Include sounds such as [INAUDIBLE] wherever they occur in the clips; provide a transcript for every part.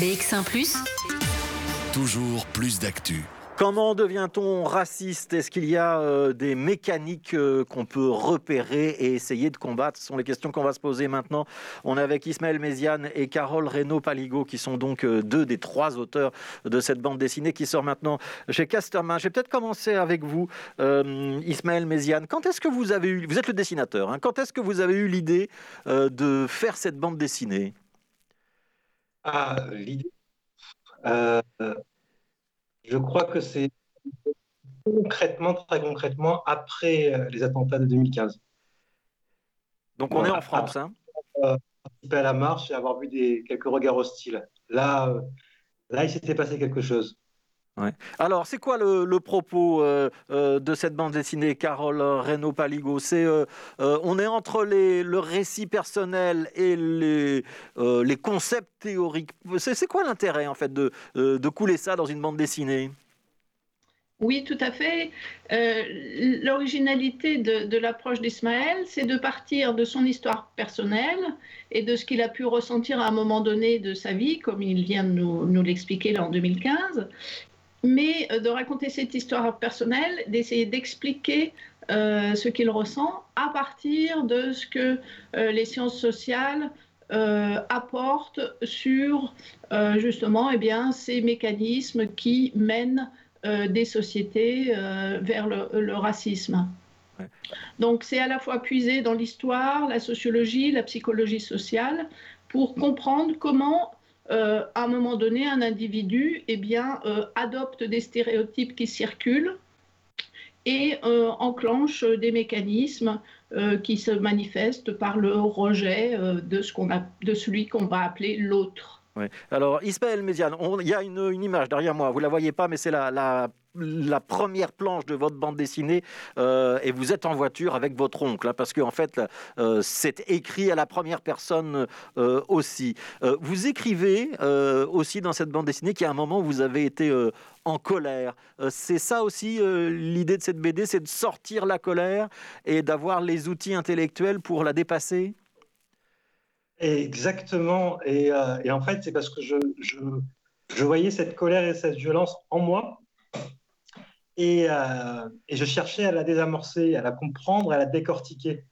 BX1 ⁇ Toujours plus d'actu. Comment devient-on raciste? Est-ce qu'il y a euh, des mécaniques euh, qu'on peut repérer et essayer de combattre? Ce sont les questions qu'on va se poser maintenant. On est avec Ismaël Méziane et Carole Reynaud-Paligo, qui sont donc euh, deux des trois auteurs de cette bande dessinée qui sort maintenant chez Casterman. Je vais peut-être commencer avec vous, Ismaël Méziane. Quand est-ce que vous avez eu, vous êtes le dessinateur, hein, quand est-ce que vous avez eu l'idée de faire cette bande dessinée? Ah, l'idée je crois que c'est concrètement, très concrètement, après euh, les attentats de 2015. Donc on est en France. Hein euh, participer à la marche et avoir vu des, quelques regards hostiles. Là, euh, là il s'était passé quelque chose. Alors, c'est quoi le, propos euh, euh, de cette bande dessinée, Carole Renaud Paligo C'est euh, on est entre le récit personnel et les, concepts théoriques. C'est quoi l'intérêt en fait de, de couler ça dans une bande dessinée? Oui, tout à fait. L'originalité de, l'approche d'Ismaël, c'est de partir de son histoire personnelle et de ce qu'il a pu ressentir à un moment donné de sa vie, comme il vient de nous, nous l'expliquer là en 2015, mais euh, de raconter cette histoire personnelle, d'essayer d'expliquer euh, ce qu'il ressent à partir de ce que euh, les sciences sociales apportent sur justement eh bien, ces mécanismes qui mènent des sociétés vers le, racisme. Donc c'est à la fois puiser dans l'histoire, la sociologie, la psychologie sociale pour comprendre comment euh, à un moment donné, un individu eh bien, euh, adopte des stéréotypes qui circulent et euh, enclenche des mécanismes qui se manifestent par le rejet de, ce qu'on a, de celui qu'on va appeler l'autre. Alors, Ismaël Méziane, il y a une, image derrière moi, vous ne la voyez pas, mais c'est la, la la première planche de votre bande dessinée euh, et vous êtes en voiture avec votre oncle, hein, parce qu'en en fait, euh, c'est écrit à la première personne euh, aussi. vous écrivez aussi dans cette bande dessinée qu'à un moment, vous avez été en colère. c'est ça aussi l'idée de cette BD, c'est de sortir la colère et d'avoir les outils intellectuels pour la dépasser? Exactement. Et, en fait, c'est parce que je, je voyais cette colère et cette violence en moi euh, et, je cherchais à la désamorcer, à la comprendre, à la décortiquer.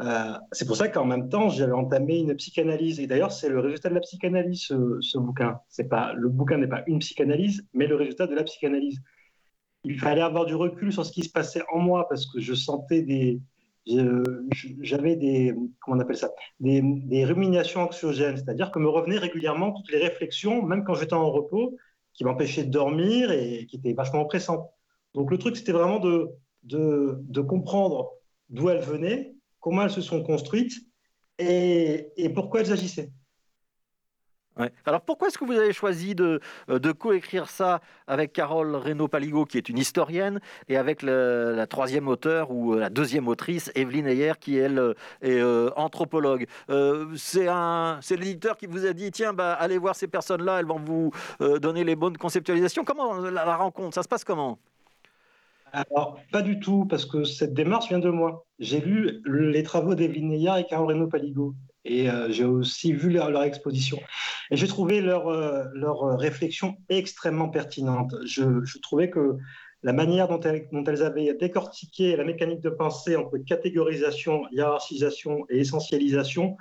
Euh, c'est pour ça qu'en même temps, j'avais entamé une psychanalyse. Et d'ailleurs, c'est le résultat de la psychanalyse, ce, bouquin. C'est pas, le bouquin n'est pas une psychanalyse, mais le résultat de la psychanalyse. Il fallait avoir du recul sur ce qui se passait en moi parce que je sentais des. J'avais des. Comment on appelle ça des, des ruminations anxiogènes. C'est-à-dire que me revenaient régulièrement toutes les réflexions, même quand j'étais en repos, qui m'empêchaient de dormir et qui étaient vachement oppressantes. Donc le truc, c'était vraiment de, comprendre d'où elles venaient, comment elles se sont construites et, pourquoi elles agissaient. Alors pourquoi est-ce que vous avez choisi de, coécrire ça avec Carole Reynaud-Paligo, qui est une historienne, et avec la troisième auteure ou la deuxième autrice, Evelyne Ayer, qui elle est euh, anthropologue euh, C'est l'éditeur qui vous a dit, tiens, bah, allez voir ces personnes-là, elles vont vous euh, donner les bonnes conceptualisations. Comment la rencontre? Ça se passe comment? Alors, pas du tout, parce que cette démarche vient de moi. J'ai lu les travaux d'Evelyne Neya et Carol Reno Paligo, et euh, j'ai aussi vu leur, exposition. Et j'ai trouvé leur, euh, leur réflexion extrêmement pertinente. Je, trouvais que la manière dont elles, dont elles, avaient décortiqué la mécanique de pensée entre catégorisation, hiérarchisation et essentialisation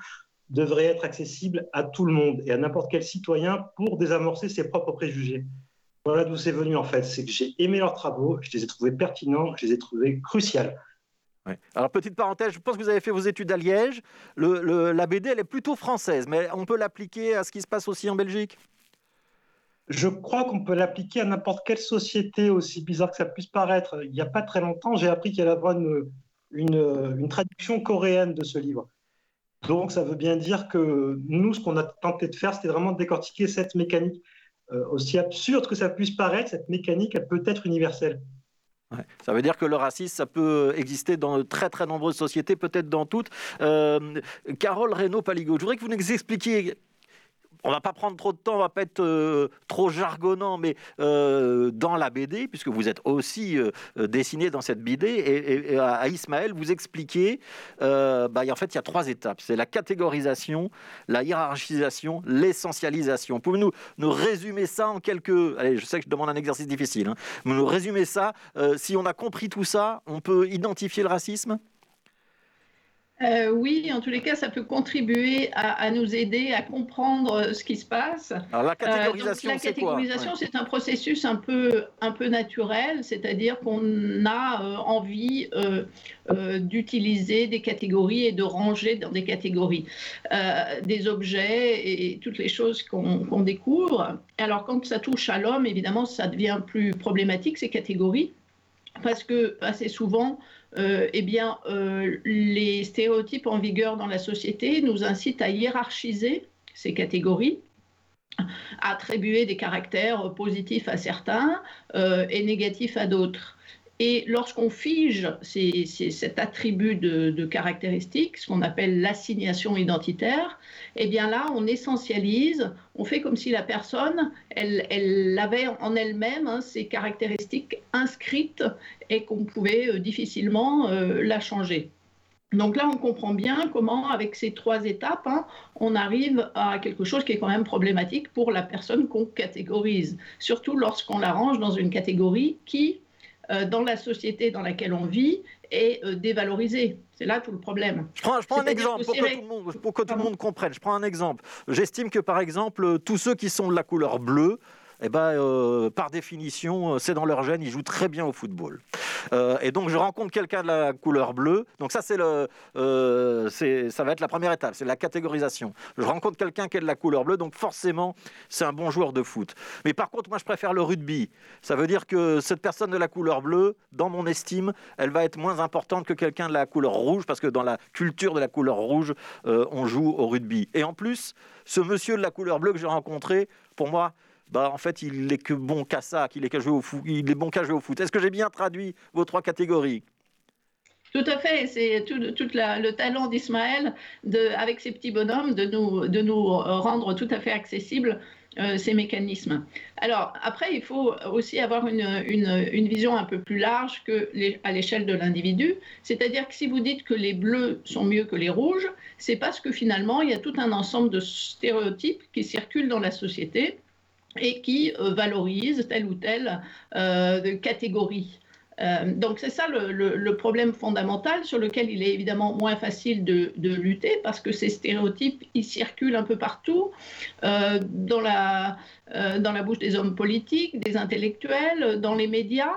devrait être accessible à tout le monde et à n'importe quel citoyen pour désamorcer ses propres préjugés. Voilà d'où c'est venu en fait. C'est que j'ai aimé leurs travaux, je les ai trouvés pertinents, je les ai trouvés cruciaux. Alors, petite parenthèse, je pense que vous avez fait vos études à Liège. Le, la BD, elle est plutôt française, mais on peut l'appliquer à ce qui se passe aussi en Belgique? Je crois qu'on peut l'appliquer à n'importe quelle société, aussi bizarre que ça puisse paraître. Il n'y a pas très longtemps, j'ai appris qu'il y avait une, une, une, traduction coréenne de ce livre. Donc, ça veut bien dire que nous, ce qu'on a tenté de faire, c'était vraiment de décortiquer cette mécanique aussi absurde que ça puisse paraître, cette mécanique, elle peut être universelle. Ça veut dire que le racisme, ça peut exister dans de très très nombreuses sociétés, peut-être dans toutes. Euh, Carole Reynaud-Paligo, je voudrais que vous nous expliquiez on va pas prendre trop de temps, on va pas être euh, trop jargonnant, mais euh, dans la BD, puisque vous êtes aussi euh, dessiné dans cette BD, et, à, Ismaël, vous expliquez, bah, en fait, il y a trois étapes. C'est la catégorisation, la hiérarchisation, l'essentialisation. Pouvez-nous nous résumer ça en quelques... Allez, je sais que je demande un exercice difficile. Hein. Nous résumer ça. si on a compris tout ça, on peut identifier le racisme? Euh, oui, en tous les cas, ça peut contribuer à, nous aider à comprendre euh, ce qui se passe. Alors la catégorisation, euh, c'est quoi La catégorisation, c'est un processus un peu, un peu naturel, c'est-à-dire qu'on a envie d'utiliser des catégories et de ranger dans des catégories des objets et toutes les choses qu'on découvre. Alors quand ça touche à l'homme, évidemment, ça devient plus problématique, ces catégories, parce que assez souvent, euh, eh bien, euh, les stéréotypes en vigueur dans la société nous incitent à hiérarchiser ces catégories à attribuer des caractères positifs à certains euh, et négatifs à d'autres. Et lorsqu'on fige cet attribut de, caractéristique, ce qu'on appelle l'assignation identitaire, eh bien là, on essentialise, on fait comme si la personne, elle, elle avait en elle-même hein, ces caractéristiques inscrites et qu'on pouvait euh, difficilement euh, la changer. Donc là, on comprend bien comment, avec ces trois étapes, hein, on arrive à quelque chose qui est quand même problématique pour la personne qu'on catégorise, surtout lorsqu'on la range dans une catégorie qui, dans la société dans laquelle on vit est euh, dévalorisée. C'est là tout le problème. Je prends, un exemple pour, que tout le monde comprenne. Je prends un exemple. J'estime que, par exemple, tous ceux qui sont de la couleur bleue, eh ben, euh, par définition, euh, c'est dans leur gène, ils jouent très bien au football. Euh, et donc, je rencontre quelqu'un de la couleur bleue. Donc, ça, c'est le, ça va être la première étape, c'est la catégorisation. Je rencontre quelqu'un qui est de la couleur bleue, donc forcément, c'est un bon joueur de foot. Mais par contre, moi, je préfère le rugby. Ça veut dire que cette personne de la couleur bleue, dans mon estime, elle va être moins importante que quelqu'un de la couleur rouge, parce que dans la culture de la couleur rouge, on joue au rugby. Et en plus, ce monsieur de la couleur bleue que j'ai rencontré, pour moi, bah, en fait, il n'est que bon qu'à ça, qu'il est, qu'à jouer au foot. Il est bon qu'à jouer au foot. Est-ce que j'ai bien traduit vos trois catégories? Tout à fait, c'est tout, le talent d'Ismaël, avec ses petits bonhommes, de nous, de nous rendre tout à fait accessibles euh, ces mécanismes. Alors après, il faut aussi avoir une, une, vision un peu plus large que à l'échelle de l'individu. C'est-à-dire que si vous dites que les bleus sont mieux que les rouges, c'est parce que finalement, il y a tout un ensemble de stéréotypes qui circulent dans la société et qui euh, valorise telle ou telle euh, catégorie. Euh, donc c'est ça le, problème fondamental sur lequel il est évidemment moins facile de, lutter parce que ces stéréotypes, ils circulent un peu partout dans, la, dans la bouche des hommes politiques, des intellectuels, dans les médias.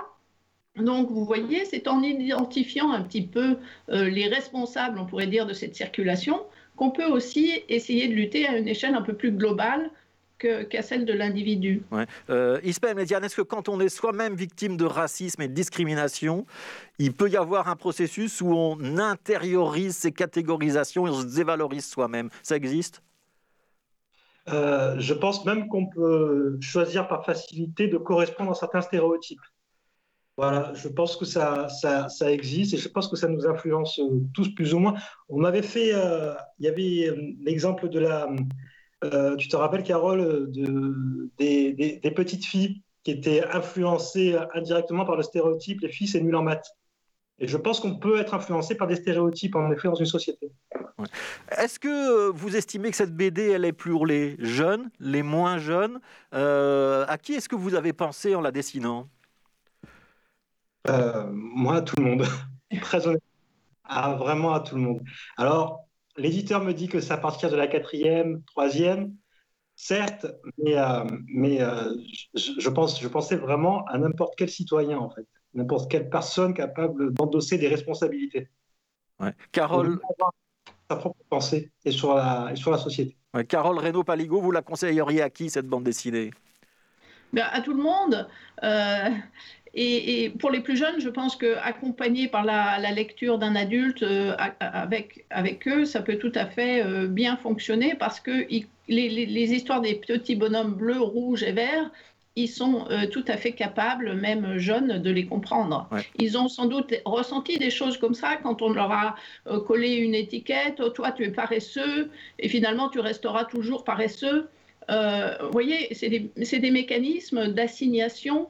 Donc vous voyez, c'est en identifiant un petit peu les responsables, on pourrait dire, de cette circulation qu'on peut aussi essayer de lutter à une échelle un peu plus globale qu'à celle de l'individu. Ouais. Euh, Ismaël est-ce que quand on est soi-même victime de racisme et de discrimination, il peut y avoir un processus où on intériorise ces catégorisations et on se dévalorise soi-même? Ça existe? Euh, Je pense même qu'on peut choisir par facilité de correspondre à certains stéréotypes. Voilà, je pense que ça, ça, ça, existe et je pense que ça nous influence tous plus ou moins. On m'avait fait, euh, il y avait euh, l'exemple de la, euh, tu te rappelles, Carole, de, des, petites filles qui étaient influencées indirectement par le stéréotype les filles, c'est nul en maths. Et je pense qu'on peut être influencé par des stéréotypes, en effet, dans une société. Est-ce que vous estimez que cette BD, elle est pour les jeunes, les moins jeunes? Euh, À qui est-ce que vous avez pensé en la dessinant? Euh, Moi, à tout le monde. [LAUGHS] Très honnêtement. Ah, vraiment à tout le monde. Alors, l'éditeur me dit que c'est à partir de la quatrième, troisième, certes, mais, euh, mais euh, je, pense, je pensais vraiment à n'importe quel citoyen, en fait, n'importe quelle personne capable d'endosser des responsabilités. Ouais. Carole. Sa propre pensée et sur la, et sur la société. Carole Reynaud-Paligo, vous la conseilleriez à qui cette bande dessinée? Ben, À tout le monde. Euh, et, pour les plus jeunes, je pense qu'accompagné par la, lecture d'un adulte euh, avec, avec eux, ça peut tout à fait euh, bien fonctionner parce que les, histoires des petits bonhommes bleus, rouges et verts, ils sont euh, tout à fait capables, même jeunes, de les comprendre. Ils ont sans doute ressenti des choses comme ça quand on leur a collé une étiquette, oh, toi tu es paresseux, et finalement tu resteras toujours paresseux. Vous voyez, c'est des, mécanismes d'assignation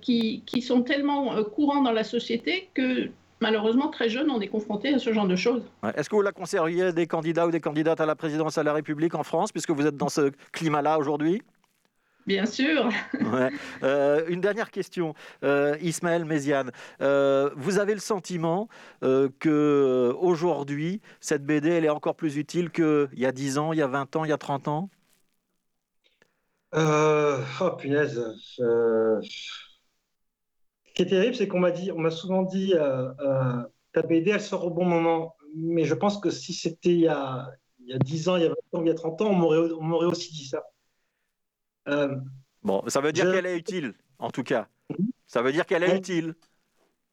qui, qui, sont tellement courants dans la société que malheureusement, très jeune, on est confronté à ce genre de choses. Est-ce que vous la conserviez des candidats ou des candidates à la présidence à la République en France, puisque vous êtes dans ce climat-là aujourd'hui? Bien sûr. Euh, une dernière question, euh, Ismaël Méziane. Euh, vous avez le sentiment que aujourd'hui, cette BD, elle est encore plus utile qu'il y a 10 ans, il y a 20 ans, il y a 30 ans? Oh punaise qui est terrible, c'est qu'on m'a dit, on m'a souvent dit, euh, euh, ta BD, elle sort au bon moment. Mais je pense que si c'était il, y a, il y a 10 ans, il y a 20 ans, il y a 30 ans, on m'aurait aussi dit ça. Euh, bon, ça veut dire qu'elle est utile, en tout cas. Ça veut dire qu'elle est utile.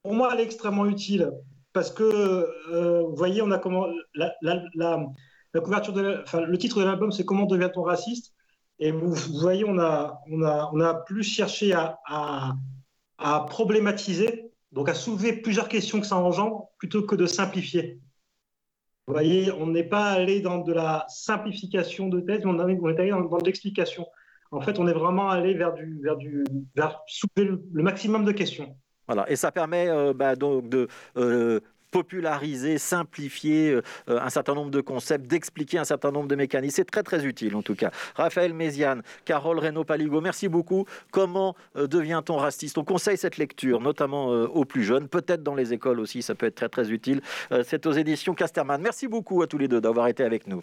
Pour moi, elle est extrêmement utile. Parce que, euh, vous voyez, on a comment. La, la, la, couverture de enfin, le titre de l'album, c'est Comment devient-on raciste Et vous, voyez, on a, on, a, on a plus cherché à, à problématiser, donc à soulever plusieurs questions que ça engendre, plutôt que de simplifier. Vous voyez, on n'est pas allé dans de la simplification de thèse, mais on, est allé dans, de l'explication. En fait, on est vraiment allé vers, du, vers, du, vers soulever le, maximum de questions. Voilà, et ça permet euh, bah, donc de euh, populariser, simplifier euh, un certain nombre de concepts, d'expliquer un certain nombre de mécanismes. C'est très très utile en tout cas. Raphaël Méziane, Carole Reynaud-Paligo, merci beaucoup. Comment euh, devient-on raciste? On conseille cette lecture, notamment euh, aux plus jeunes, peut-être dans les écoles aussi, ça peut être très très utile. C'est aux éditions Casterman. Merci beaucoup à tous les deux d'avoir été avec nous.